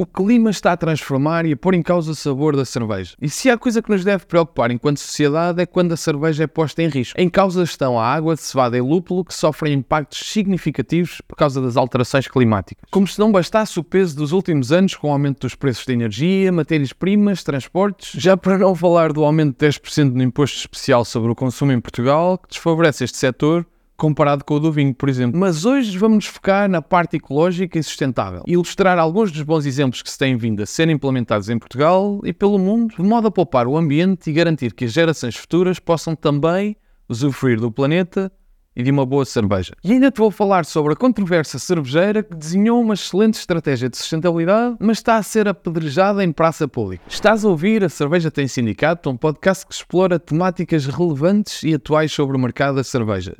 O clima está a transformar e a pôr em causa o sabor da cerveja. E se há coisa que nos deve preocupar enquanto sociedade é quando a cerveja é posta em risco. Em causa estão a água, cevada e lúpulo que sofrem impactos significativos por causa das alterações climáticas. Como se não bastasse o peso dos últimos anos com o aumento dos preços de energia, matérias-primas, transportes, já para não falar do aumento de 10% no imposto especial sobre o consumo em Portugal, que desfavorece este setor comparado com o do vinho, por exemplo. Mas hoje vamos focar na parte ecológica e sustentável e ilustrar alguns dos bons exemplos que se têm vindo a ser implementados em Portugal e pelo mundo, de modo a poupar o ambiente e garantir que as gerações futuras possam também usufruir do planeta e de uma boa cerveja. E ainda te vou falar sobre a controvérsia cervejeira que desenhou uma excelente estratégia de sustentabilidade, mas está a ser apedrejada em praça pública. Estás a ouvir A Cerveja Tem Sindicato, um podcast que explora temáticas relevantes e atuais sobre o mercado da cerveja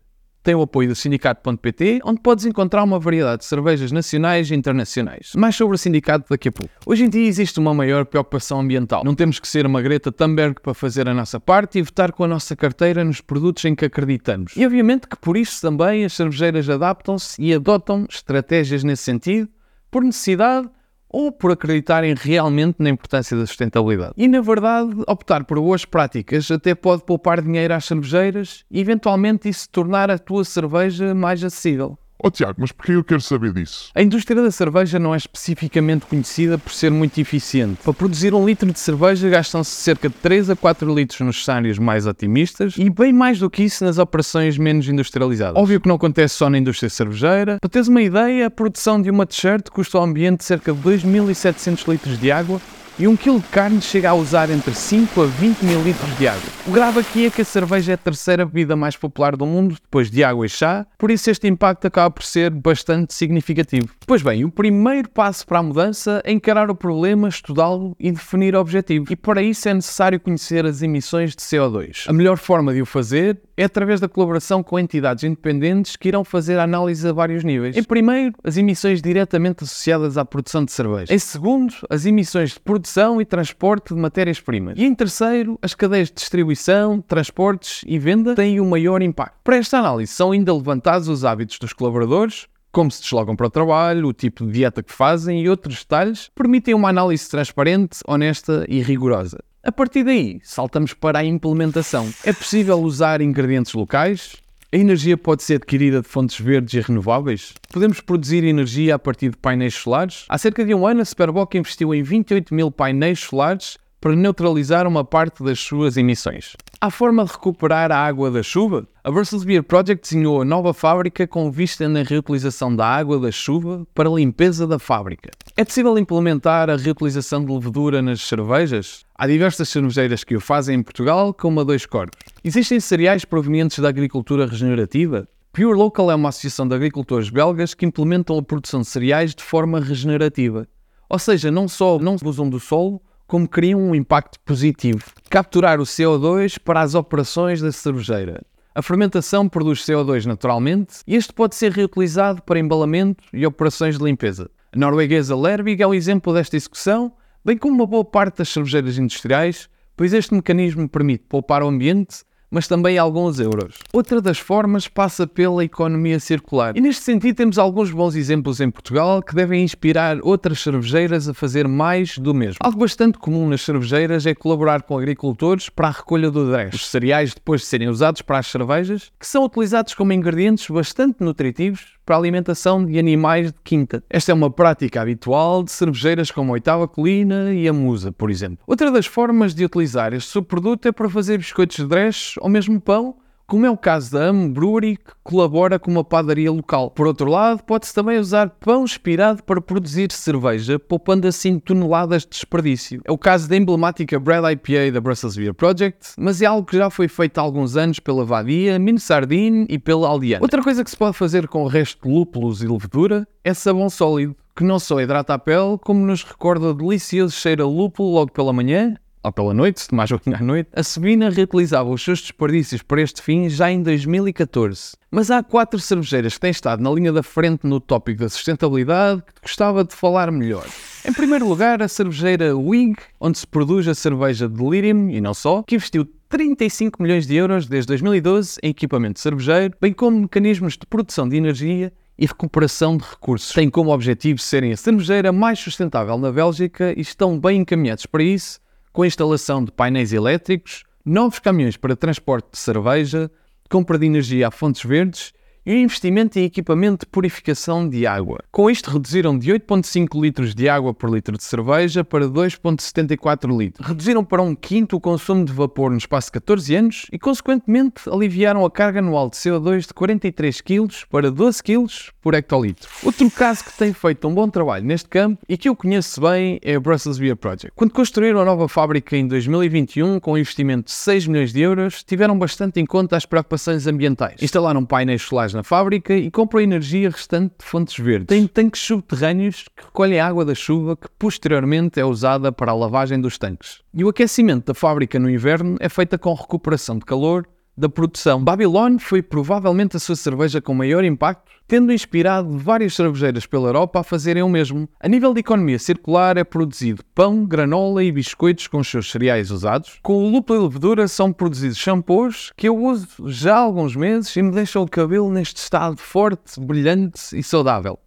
tem o apoio do sindicato.pt, onde podes encontrar uma variedade de cervejas nacionais e internacionais. Mais sobre o sindicato daqui a pouco. Hoje em dia existe uma maior preocupação ambiental. Não temos que ser uma Greta Thunberg para fazer a nossa parte e votar com a nossa carteira nos produtos em que acreditamos. E obviamente que por isso também as cervejeiras adaptam-se e adotam estratégias nesse sentido, por necessidade ou por acreditarem realmente na importância da sustentabilidade. E na verdade, optar por boas práticas até pode poupar dinheiro às cervejeiras e eventualmente isso tornar a tua cerveja mais acessível. Oh Tiago, mas porquê eu quero saber disso? A indústria da cerveja não é especificamente conhecida por ser muito eficiente. Para produzir um litro de cerveja gastam-se cerca de 3 a 4 litros nos cenários mais otimistas e bem mais do que isso nas operações menos industrializadas. Óbvio que não acontece só na indústria cervejeira. Para teres uma ideia, a produção de uma t-shirt custa ao ambiente cerca de 2.700 litros de água e um quilo de carne chega a usar entre 5 a 20 mil litros de água. O grave aqui é que a cerveja é a terceira bebida mais popular do mundo, depois de água e chá, por isso este impacto acaba por ser bastante significativo. Pois bem, o primeiro passo para a mudança é encarar o problema, estudá-lo e definir o objetivo. E para isso é necessário conhecer as emissões de CO2. A melhor forma de o fazer é através da colaboração com entidades independentes que irão fazer análise a vários níveis. Em primeiro, as emissões diretamente associadas à produção de cerveja. Em segundo, as emissões de produção e transporte de matérias-primas. E em terceiro, as cadeias de distribuição, transportes e venda têm o maior impacto. Para esta análise são ainda levantados os hábitos dos colaboradores, como se deslogam para o trabalho, o tipo de dieta que fazem e outros detalhes permitem uma análise transparente, honesta e rigorosa. A partir daí, saltamos para a implementação. É possível usar ingredientes locais? A energia pode ser adquirida de fontes verdes e renováveis? Podemos produzir energia a partir de painéis solares? Há cerca de um ano, a Superboc investiu em 28 mil painéis solares para neutralizar uma parte das suas emissões. Há forma de recuperar a água da chuva? A Brussels Beer Project desenhou a nova fábrica com vista na reutilização da água da chuva para a limpeza da fábrica. É possível implementar a reutilização de levedura nas cervejas? Há diversas cervejeiras que o fazem em Portugal, como a Dois Corvos. Existem cereais provenientes da agricultura regenerativa? Pure Local é uma associação de agricultores belgas que implementam a produção de cereais de forma regenerativa. Ou seja, não só não usam do solo, como criam um impacto positivo. Capturar o CO2 para as operações da cervejeira. A fermentação produz CO2 naturalmente e este pode ser reutilizado para embalamento e operações de limpeza. A norueguesa Lerbig é um exemplo desta execução, bem como uma boa parte das cervejeiras industriais, pois este mecanismo permite poupar o ambiente mas também alguns euros. Outra das formas passa pela economia circular. E neste sentido temos alguns bons exemplos em Portugal que devem inspirar outras cervejeiras a fazer mais do mesmo. Algo bastante comum nas cervejeiras é colaborar com agricultores para a recolha do dress, os cereais depois de serem usados para as cervejas, que são utilizados como ingredientes bastante nutritivos para a alimentação de animais de quinta. Esta é uma prática habitual de cervejeiras como a Oitava Colina e a Musa, por exemplo. Outra das formas de utilizar este subproduto é para fazer biscoitos de dress ou mesmo pão como é o caso da Am Brewery, que colabora com uma padaria local. Por outro lado, pode-se também usar pão expirado para produzir cerveja, poupando assim toneladas de desperdício. É o caso da emblemática Bread IPA da Brussels Beer Project, mas é algo que já foi feito há alguns anos pela Vadia, Mino Sardine e pela Aldiana. Outra coisa que se pode fazer com o resto de lúpulos e levedura é sabão sólido, que não só hidrata a pele, como nos recorda o delicioso cheiro a lúpulo logo pela manhã ou pela noite, se ou menos à noite, a Sabina reutilizava os seus desperdícios para este fim já em 2014. Mas há quatro cervejeiras que têm estado na linha da frente no tópico da sustentabilidade que gostava de falar melhor. Em primeiro lugar, a cervejeira WIG, onde se produz a cerveja Delirium e não só, que investiu 35 milhões de euros desde 2012 em equipamento cervejeiro, bem como mecanismos de produção de energia e recuperação de recursos. Têm como objetivo serem a cervejeira mais sustentável na Bélgica e estão bem encaminhados para isso, com a instalação de painéis elétricos, novos caminhões para transporte de cerveja, compra de energia a fontes verdes e um investimento em equipamento de purificação de água. Com isto, reduziram de 8,5 litros de água por litro de cerveja para 2,74 litros. Reduziram para um quinto o consumo de vapor no espaço de 14 anos e, consequentemente, aliviaram a carga anual de CO2 de 43 kg para 12 kg por hectolitro. Outro caso que tem feito um bom trabalho neste campo e que eu conheço bem é a Brussels Beer Project. Quando construíram a nova fábrica em 2021 com um investimento de 6 milhões de euros, tiveram bastante em conta as preocupações ambientais. Instalaram painéis solares na fábrica e compram a energia restante de fontes verdes. Têm tanques subterrâneos que recolhem a água da chuva que posteriormente é usada para a lavagem dos tanques. E o aquecimento da fábrica no inverno é feita com recuperação de calor da produção. Babylon foi provavelmente a sua cerveja com maior impacto, tendo inspirado várias cervejeiras pela Europa a fazerem o mesmo. A nível de economia circular é produzido pão, granola e biscoitos com os seus cereais usados. Com o lúpulo e levedura são produzidos shampoos que eu uso já há alguns meses e me deixam o cabelo neste estado forte, brilhante e saudável.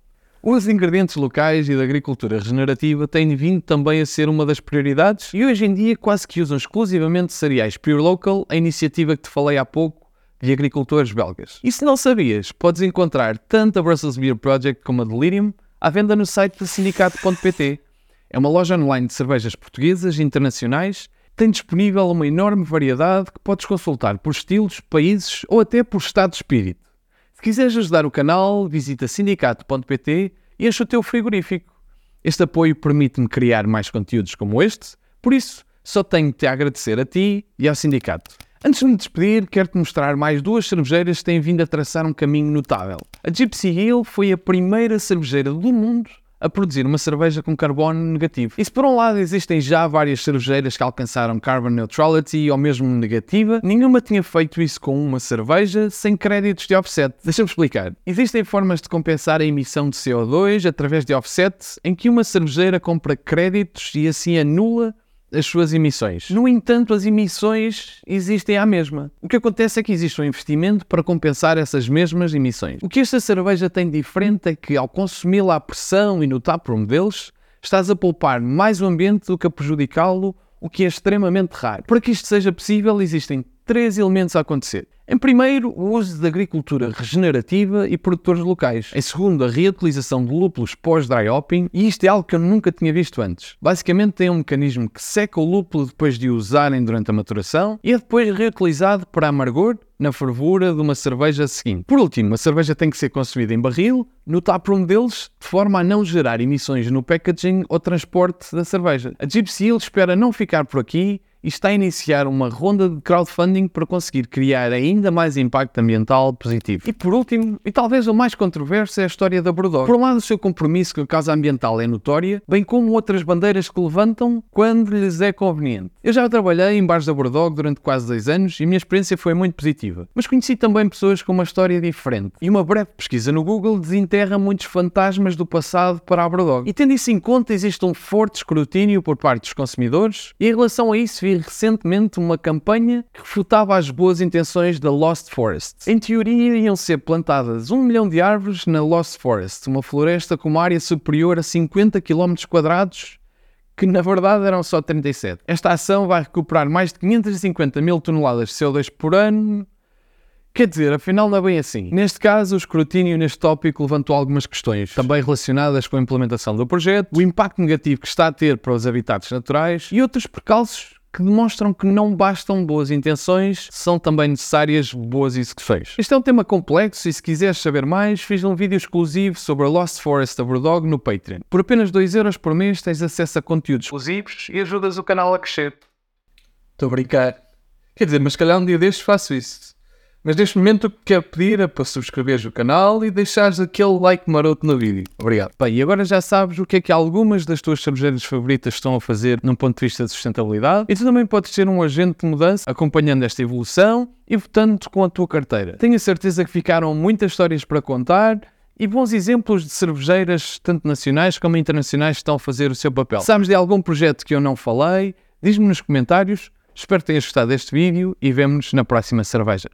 Os ingredientes locais e da agricultura regenerativa têm vindo também a ser uma das prioridades e hoje em dia quase que usam exclusivamente cereais Pure Local, a iniciativa que te falei há pouco de agricultores belgas. E se não sabias, podes encontrar tanto a Brussels Beer Project como a Delirium à venda no site da sindicato.pt. É uma loja online de cervejas portuguesas e internacionais tem disponível uma enorme variedade que podes consultar por estilos, países ou até por estado de espírito. Se quiseres ajudar o canal, visita sindicato.pt e enche o teu frigorífico. Este apoio permite-me criar mais conteúdos como este, por isso só tenho de te agradecer a ti e ao sindicato. Antes de me despedir, quero-te mostrar mais duas cervejeiras que têm vindo a traçar um caminho notável. A Gypsy Hill foi a primeira cervejeira do mundo a produzir uma cerveja com carbono negativo. E se por um lado existem já várias cervejeiras que alcançaram carbon neutrality ou mesmo negativa, nenhuma tinha feito isso com uma cerveja sem créditos de offset. Deixa-me explicar. Existem formas de compensar a emissão de CO2 através de offset em que uma cervejeira compra créditos e assim anula as suas emissões. No entanto, as emissões existem à mesma. O que acontece é que existe um investimento para compensar essas mesmas emissões. O que esta cerveja tem de diferente é que, ao consumi-la à pressão e no taproom deles, estás a poupar mais o ambiente do que a prejudicá-lo, o que é extremamente raro. Para que isto seja possível, existem três elementos a acontecer. Em primeiro, o uso de agricultura regenerativa e produtores locais. Em segundo, a reutilização de lúpulos pós-dry hopping, e isto é algo que eu nunca tinha visto antes. Basicamente, tem um mecanismo que seca o lúpulo depois de o usarem durante a maturação e é depois reutilizado para amargor na fervura de uma cerveja seguinte. Por último, a cerveja tem que ser consumida em barril, no taproom deles, de forma a não gerar emissões no packaging ou transporte da cerveja. A Gypsy Hill espera não ficar por aqui e está a iniciar uma ronda de crowdfunding para conseguir criar ainda mais impacto ambiental positivo. E por último, e talvez o mais controverso, é a história da Brewdog. Por um lado, o seu compromisso com a causa ambiental é notória, bem como outras bandeiras que levantam quando lhes é conveniente. Eu já trabalhei em bares da Brewdog durante quase dois anos e a minha experiência foi muito positiva. Mas conheci também pessoas com uma história diferente. E uma breve pesquisa no Google desenterra muitos fantasmas do passado para a Brewdog. E tendo isso em conta, existe um forte escrutínio por parte dos consumidores e em relação a isso recentemente uma campanha que refutava as boas intenções da Lost Forest. Em teoria, iam ser plantadas um milhão de árvores na Lost Forest, uma floresta com uma área superior a 50 km que na verdade eram só 37. Esta ação vai recuperar mais de 550 mil toneladas de CO2 por ano. Quer dizer, afinal não é bem assim. Neste caso, o escrutínio neste tópico levantou algumas questões, também relacionadas com a implementação do projeto, o impacto negativo que está a ter para os habitats naturais e outros percalços que demonstram que não bastam boas intenções, são também necessárias boas execuções. Este é um tema complexo e se quiseres saber mais, fiz um vídeo exclusivo sobre a Lost Forest da Brewdog no Patreon. Por apenas 2€ por mês tens acesso a conteúdos exclusivos e ajudas o canal a crescer. Estou a brincar. Quer dizer, mas se calhar um dia destes faço isso. Mas neste momento o que quero pedir é para subscreveres o canal e deixares aquele like maroto no vídeo. Obrigado. Bem, e agora já sabes o que é que algumas das tuas cervejeiras favoritas estão a fazer num ponto de vista de sustentabilidade e tu também podes ser um agente de mudança acompanhando esta evolução e votando com a tua carteira. Tenho a certeza que ficaram muitas histórias para contar e bons exemplos de cervejeiras, tanto nacionais como internacionais, que estão a fazer o seu papel. Sabes de algum projeto que eu não falei? Diz-me nos comentários. Espero que tenhas gostado deste vídeo e vemo-nos na próxima cerveja.